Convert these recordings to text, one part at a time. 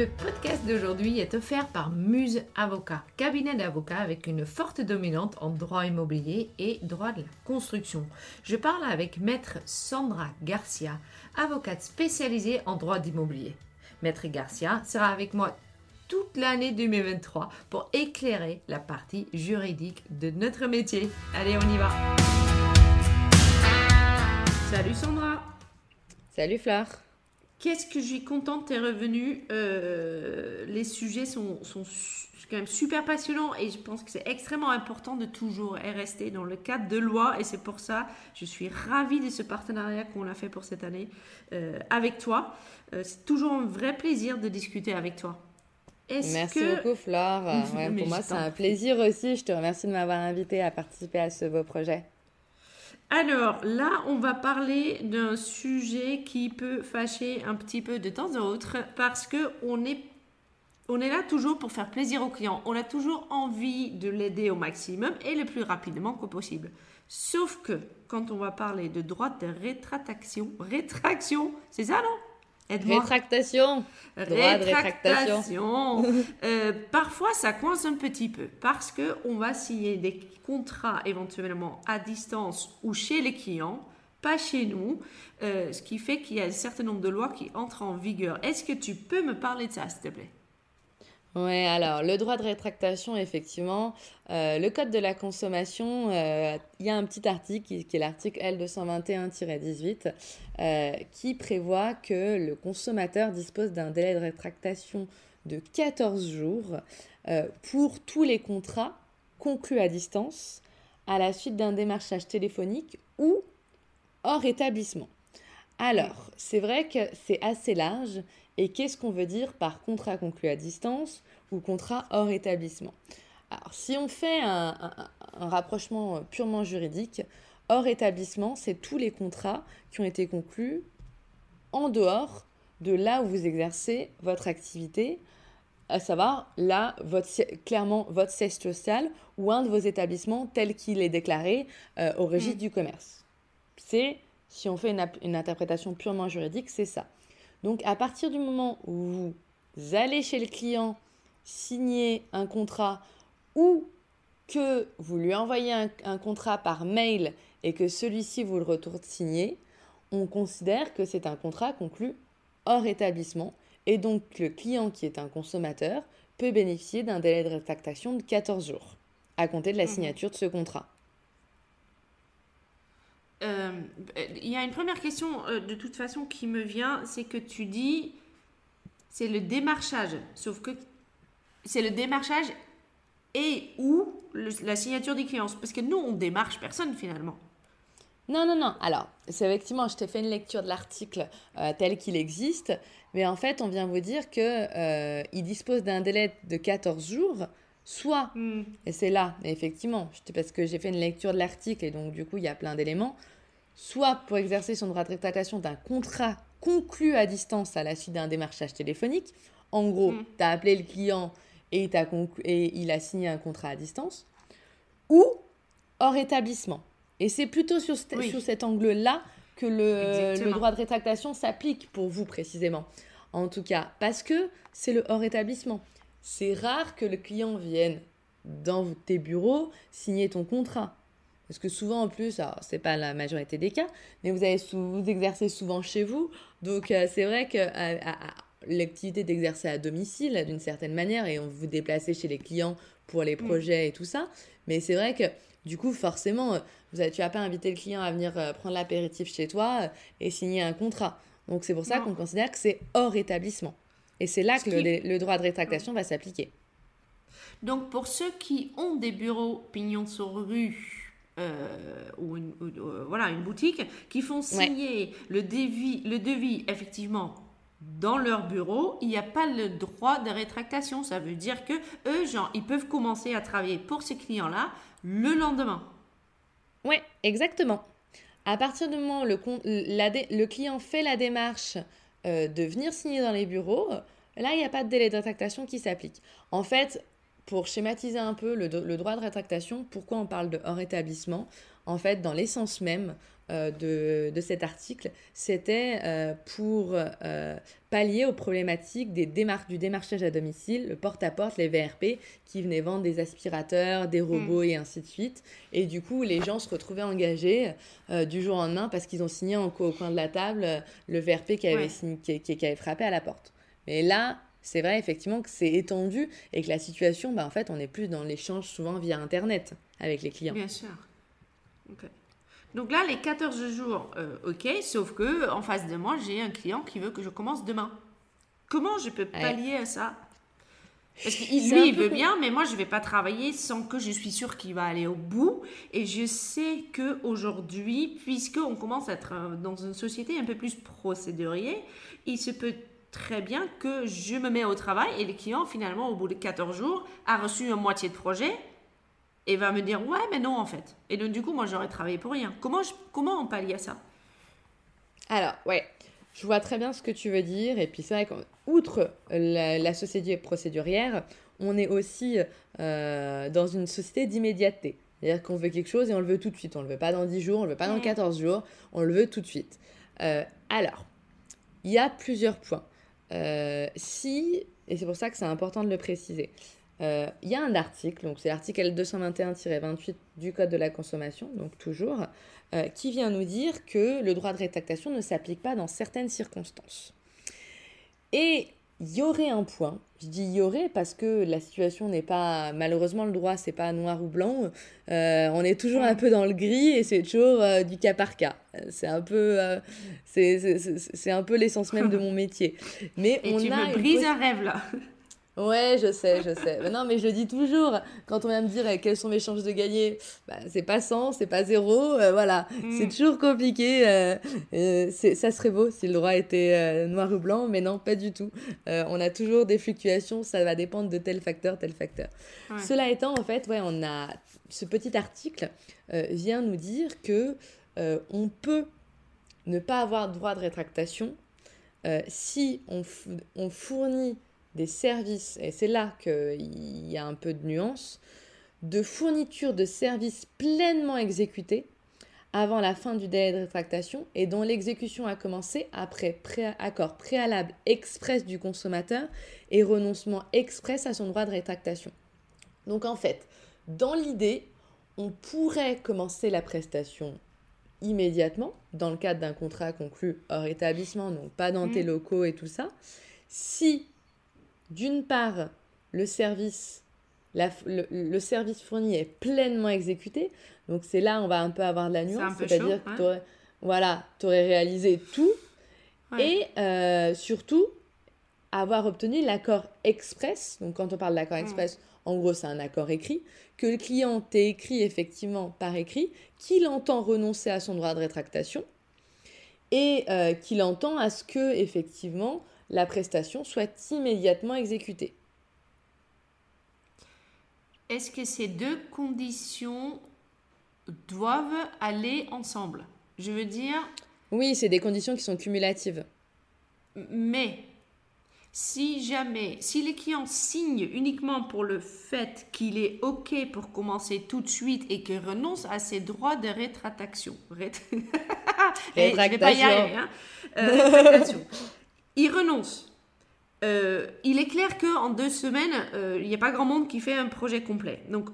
Le podcast d'aujourd'hui est offert par Muse Avocat, cabinet d'avocats avec une forte dominante en droit immobilier et droit de la construction. Je parle avec maître Sandra Garcia, avocate spécialisée en droit d'immobilier. Maître Garcia sera avec moi toute l'année 2023 pour éclairer la partie juridique de notre métier. Allez, on y va. Salut Sandra. Salut Fleur. Qu'est-ce que je suis contente, t'es revenue. Euh, les sujets sont, sont, quand même super passionnants et je pense que c'est extrêmement important de toujours rester dans le cadre de loi et c'est pour ça je suis ravie de ce partenariat qu'on a fait pour cette année euh, avec toi. Euh, c'est toujours un vrai plaisir de discuter avec toi. Merci beaucoup Flore. pour moi c'est un plaisir aussi. Je te remercie de m'avoir invité à participer à ce beau projet. Alors là, on va parler d'un sujet qui peut fâcher un petit peu de temps à autre parce que on est, là toujours pour faire plaisir au client. On a toujours envie de l'aider au maximum et le plus rapidement que possible. Sauf que quand on va parler de droit de rétractation, rétraction, c'est ça non? Rétractation. rétractation. Euh, parfois, ça coince un petit peu parce que on va signer des contrats éventuellement à distance ou chez les clients, pas chez nous, euh, ce qui fait qu'il y a un certain nombre de lois qui entrent en vigueur. Est-ce que tu peux me parler de ça, s'il te plaît? Oui, alors le droit de rétractation, effectivement, euh, le code de la consommation, euh, il y a un petit article qui, est l'article L221-18 euh, qui prévoit que le consommateur dispose d'un délai de rétractation de 14 jours pour tous les contrats conclus à distance à la suite d'un démarchage téléphonique ou hors établissement. Alors, c'est vrai que c'est assez large et qu'est-ce qu'on veut dire par contrat conclu à distance ou contrat hors établissement? Alors, si on fait un, rapprochement purement juridique, hors établissement, c'est tous les contrats qui ont été conclus en dehors de là où vous exercez votre activité, à savoir là, votre, clairement votre siège social ou un de vos établissements tel qu'il est déclaré euh, au registre mmh. du commerce. C'est, si on fait une interprétation purement juridique, c'est ça. Donc à partir du moment où vous allez chez le client signer un contrat ou que vous lui envoyez un, contrat par mail et que celui-ci vous le retourne signé, on considère que c'est un contrat conclu hors établissement et donc le client qui est un consommateur peut bénéficier d'un délai de rétractation de 14 jours à compter de la mmh. signature de ce contrat. Euh, il y a une première question euh, de toute façon qui me vient, c'est que tu dis c'est le démarchage, sauf que c'est le démarchage et ou la signature des clients, parce que nous on démarche personne finalement. Non, non, non. Alors, c'est effectivement, je t'ai fait une lecture de l'article euh, tel qu'il existe, mais en fait, on vient vous dire que il dispose d'un délai de 14 jours, soit, hmm. et c'est là, effectivement, parce que j'ai fait une lecture de l'article et donc du coup, il y a plein d'éléments, soit pour exercer son droit de rétractation d'un contrat conclu à distance à la suite d'un démarchage téléphonique. En gros, mm. tu as appelé le client et, et il a signé un contrat à distance. Ou hors établissement. Et c'est plutôt sur, sur cet angle-là que le, le, droit de rétractation s'applique pour vous précisément. En tout cas, parce que c'est le hors établissement. C'est rare que le client vienne dans tes bureaux signer ton contrat. Parce que souvent, en plus, alors c'est pas la majorité des cas, mais vous, avez vous exercez souvent chez vous. Donc, euh, c'est vrai que l'activité d'exercer à domicile, d'une certaine manière, et on vous déplacez chez les clients pour les mm. projets et tout ça. Mais c'est vrai que, du coup, forcément, euh, vous avez, tu vas pas inviter le client à venir euh, prendre l'apéritif chez toi et signer un contrat. Donc, c'est pour ça qu'on considère que c'est hors établissement. Et c'est là que le, le, droit de rétractation va s'appliquer. Donc, pour ceux qui ont des bureaux pignons sur rue, euh, ou, une, euh, voilà, une boutique qui font signer le, devis, le devis effectivement dans leur bureau, il n'y a pas le droit de rétractation. Ça veut dire que eux, genre, ils peuvent commencer à travailler pour ces clients-là le lendemain. Oui, exactement. À partir du moment où le, le client fait la démarche euh, de venir signer dans les bureaux, là, il n'y a pas de délai de qui s'applique. En fait, pour schématiser un peu le, droit de rétractation, pourquoi on parle de hors établissement En fait, dans l'essence même, de, de, cet article, c'était pour pallier aux problématiques des démar du démarchage à domicile, le porte-à-porte, les VRP, qui venaient vendre des aspirateurs, des robots mm. et ainsi de suite. Et du coup, les gens se retrouvaient engagés du jour au lendemain parce qu'ils ont signé en, au coin de la table le VRP qui avait, qui, qui avait frappé à la porte. Mais là, c'est vrai effectivement que c'est étendu et que la situation, bah, en fait, on est plus dans l'échange souvent via Internet avec les clients. Bien sûr. Donc là, les 14 jours, euh, ok, sauf que en face de moi, j'ai un client qui veut que je commence demain. Comment je peux pallier à ça? Parce que lui, il veut bien, mais moi, je ne vais pas travailler sans que je suis sûre qu'il va aller au bout. Et je sais qu'aujourd'hui, puisqu'on commence à être euh, dans une société un peu plus procédurier, il se peut très bien que je me mets au travail et le client, finalement, au bout de 14 jours, a reçu une moitié de projet et va me dire ouais, mais non, en fait. Et donc, du coup, moi, j'aurais travaillé pour rien. Comment, je, comment on pallie à ça? Alors, ouais, je vois très bien ce que tu veux dire. Et puis, c'est vrai qu'outre la, la, société procédurière, on est aussi euh, dans une société d'immédiateté. C'est-à-dire qu'on veut quelque chose et on le veut tout de suite. On ne le veut pas dans 10 jours, on ne le veut pas dans 14 jours, on le veut tout de suite. Euh, alors, il y a plusieurs points. Euh, si, et c'est pour ça que c'est important de le préciser, euh, il y a un article, donc c'est l'article L221-28 du Code de la consommation, donc toujours, euh, qui vient nous dire que le droit de rétractation ne s'applique pas dans certaines circonstances. Et il y aurait un point, je dis y aurait parce que la situation n'est pas, malheureusement le droit c'est pas noir ou blanc, on est toujours un peu dans le gris et c'est toujours du cas par cas. C'est un peu, c'est un peu l'essence même de mon métier. Mais et on tu a me brises un rêve là. Ouais, je sais, je sais. non, mais je le dis toujours. Quand on vient me dire eh, quelles sont mes chances de gagner, bah, c'est pas 100, c'est pas 0. Euh, voilà, mm. c'est toujours compliqué. Euh, euh, ça serait beau si le droit était noir ou blanc, mais non, pas du tout. on a toujours des fluctuations, ça va dépendre de tel facteur, tel facteur. Cela étant, en fait, ouais, on a ce petit article vient nous dire que on peut ne pas avoir droit de rétractation si on, on fournit des services, et c'est là qu'il y a un peu de nuance, de fourniture de services pleinement exécutés avant la fin du délai de rétractation et dont l'exécution a commencé après accord préalable express du consommateur et renoncement express à son droit de rétractation. Donc en fait, dans l'idée, on pourrait commencer la prestation immédiatement dans le cadre d'un contrat conclu hors établissement, donc pas dans tes mmh. locaux et tout ça, si d'une part, le service, le, service fourni est pleinement exécuté. Donc c'est là on va un peu avoir de la nuance. C'est-à-dire que tu aurais, voilà, aurais réalisé tout. Et euh, surtout, avoir obtenu l'accord express. Donc quand on parle d'accord express, en gros c'est un accord écrit. Que le client t'ait écrit effectivement par écrit qu'il entend renoncer à son droit de rétractation. Et euh, qu'il entend à ce que effectivement la prestation soit immédiatement exécutée. Est-ce que ces deux conditions doivent aller ensemble? Je veux dire... Oui, c'est des conditions qui sont cumulatives. Mais si jamais, si les clients signent uniquement pour le fait qu'il est OK pour commencer tout de suite et qu'il renonce à ses droits de rétractation, rétractation. Hein. Euh, rétractation il renonce. Euh, il est clair qu'en deux semaines, euh, il n'y a pas grand monde qui fait un projet complet. Donc,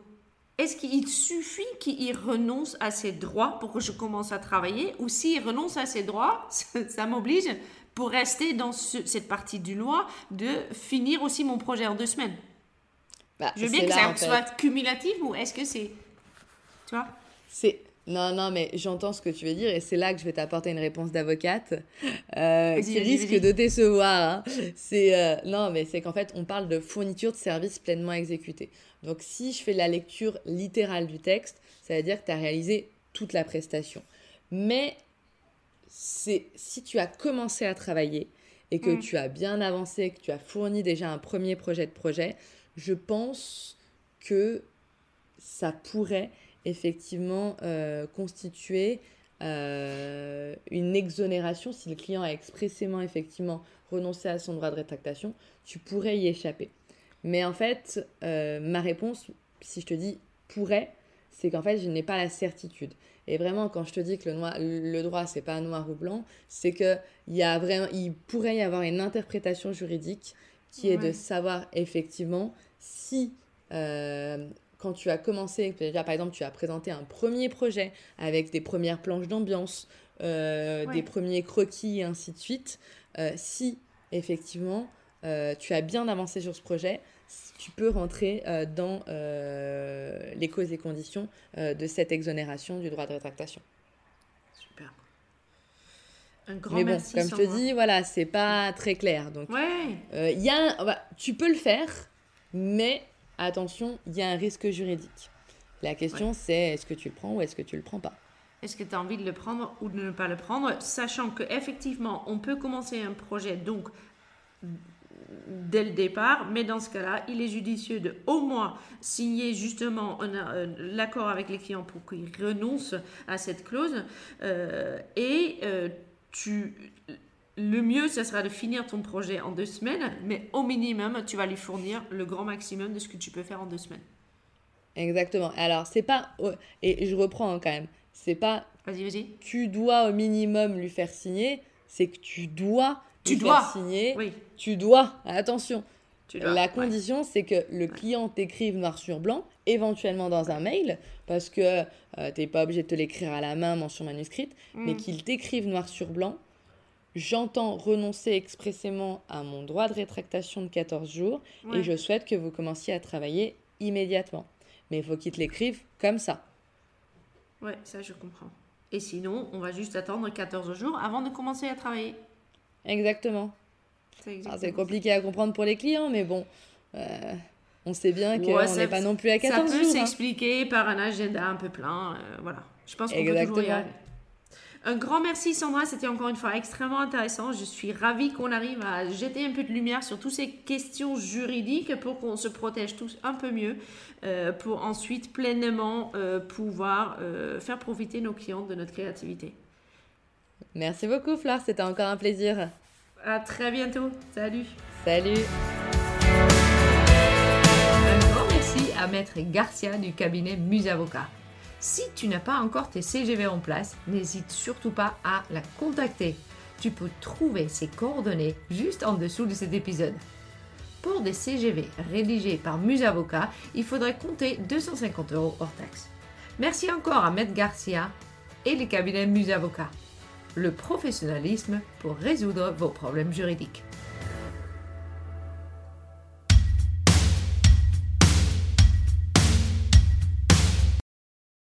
est-ce qu'il suffit qu'il renonce à ses droits pour que je commence à travailler? Ou s'il renonce à ses droits, ça, m'oblige, pour rester dans cette partie du loi, de finir aussi mon projet en deux semaines bah, Je veux bien que ça soit cumulatif ou est-ce que c'est... Tu vois? C'est non, non, mais j'entends ce que tu veux dire et c'est là que je vais t'apporter une réponse d'avocate euh, qui risque de décevoir. Hein. C'est euh, non, mais c'est qu'en fait, on parle de fourniture de services pleinement exécutés. Donc, si je fais la lecture littérale du texte, ça veut dire que tu as réalisé toute la prestation. Mais c'est si tu as commencé à travailler et que mm. tu as bien avancé, que tu as fourni déjà un premier projet de projet, je pense que ça pourrait effectivement euh, constituer euh, une exonération si le client a expressément effectivement renoncé à son droit de rétractation, tu pourrais y échapper. Mais en fait, euh, ma réponse, si je te dis pourrait, c'est qu'en fait, je n'ai pas la certitude. Et vraiment, quand je te dis que le, noir, le droit, c'est pas noir ou blanc, c'est que il y a vraiment, il pourrait y avoir une interprétation juridique qui est de savoir effectivement si euh, quand tu as commencé, déjà par exemple, tu as présenté un premier projet avec des premières planches d'ambiance, euh, des premiers croquis et ainsi de suite, euh, si effectivement tu as bien avancé sur ce projet, tu peux rentrer dans les causes et conditions de cette exonération du droit de rétractation. Super. Un grand Mais bon, comme je te dis, voilà, c'est pas très clair. Donc, ouais. y a tu peux le faire, mais attention, il y a un risque juridique. La question, c'est est-ce que tu le prends ou est-ce que tu le prends pas? Est-ce que tu as envie de le prendre ou de ne pas le prendre, sachant que effectivement, on peut commencer un projet donc dès le départ, mais dans ce cas-là, il est judicieux de au moins signer justement l'accord avec les clients pour qu'ils renoncent à cette clause euh, et euh, tu le mieux, ce sera de finir ton projet en deux semaines, mais au minimum, tu vas lui fournir le grand maximum de ce que tu peux faire en deux semaines. Exactement. Alors, c'est pas. Et je reprends hein, quand même. C'est pas. Vas-y, vas-y. Tu dois au minimum lui faire signer. C'est que tu dois tu lui dois. faire signer. Oui. Tu dois. Attention. Tu dois. La condition, c'est que le client t'écrive noir sur blanc, éventuellement dans un mail, parce que euh, tu n'es pas obligé de te l'écrire à la main, mention manuscrite, mais mm. qu'il t'écrive noir sur blanc J'entends renoncer expressément à mon droit de rétractation de 14 jours et je souhaite que vous commenciez à travailler immédiatement. Mais il faut qu'il te l'écrive comme ça. Ouais, ça je comprends. Et sinon, on va juste attendre 14 jours avant de commencer à travailler. Exactement. C'est compliqué à comprendre pour les clients, mais bon, euh, on sait bien qu'on n'est pas non plus à 14 jours. Ça peut hein. s'expliquer par un agenda un peu plein. Euh, voilà. Je pense qu'on peut toujours y arriver. Un grand merci Sandra, c'était encore une fois extrêmement intéressant. Je suis ravie qu'on arrive à jeter un peu de lumière sur toutes ces questions juridiques pour qu'on se protège tous un peu mieux, euh, pour ensuite pleinement euh, pouvoir euh, faire profiter nos clients de notre créativité. Merci beaucoup Flore, c'était encore un plaisir. À très bientôt. Salut. Salut. Un grand merci à Maître Garcia du cabinet Muse Avocat. Si tu n'as pas encore tes CGV en place, n'hésite surtout pas à la contacter. Tu peux trouver ses coordonnées juste en dessous de cet épisode. Pour des CGV rédigés par Musavocat, il faudrait compter 250 euros hors taxe. Merci encore à Maître Garcia et les cabinets Musavocat. Le professionnalisme pour résoudre vos problèmes juridiques.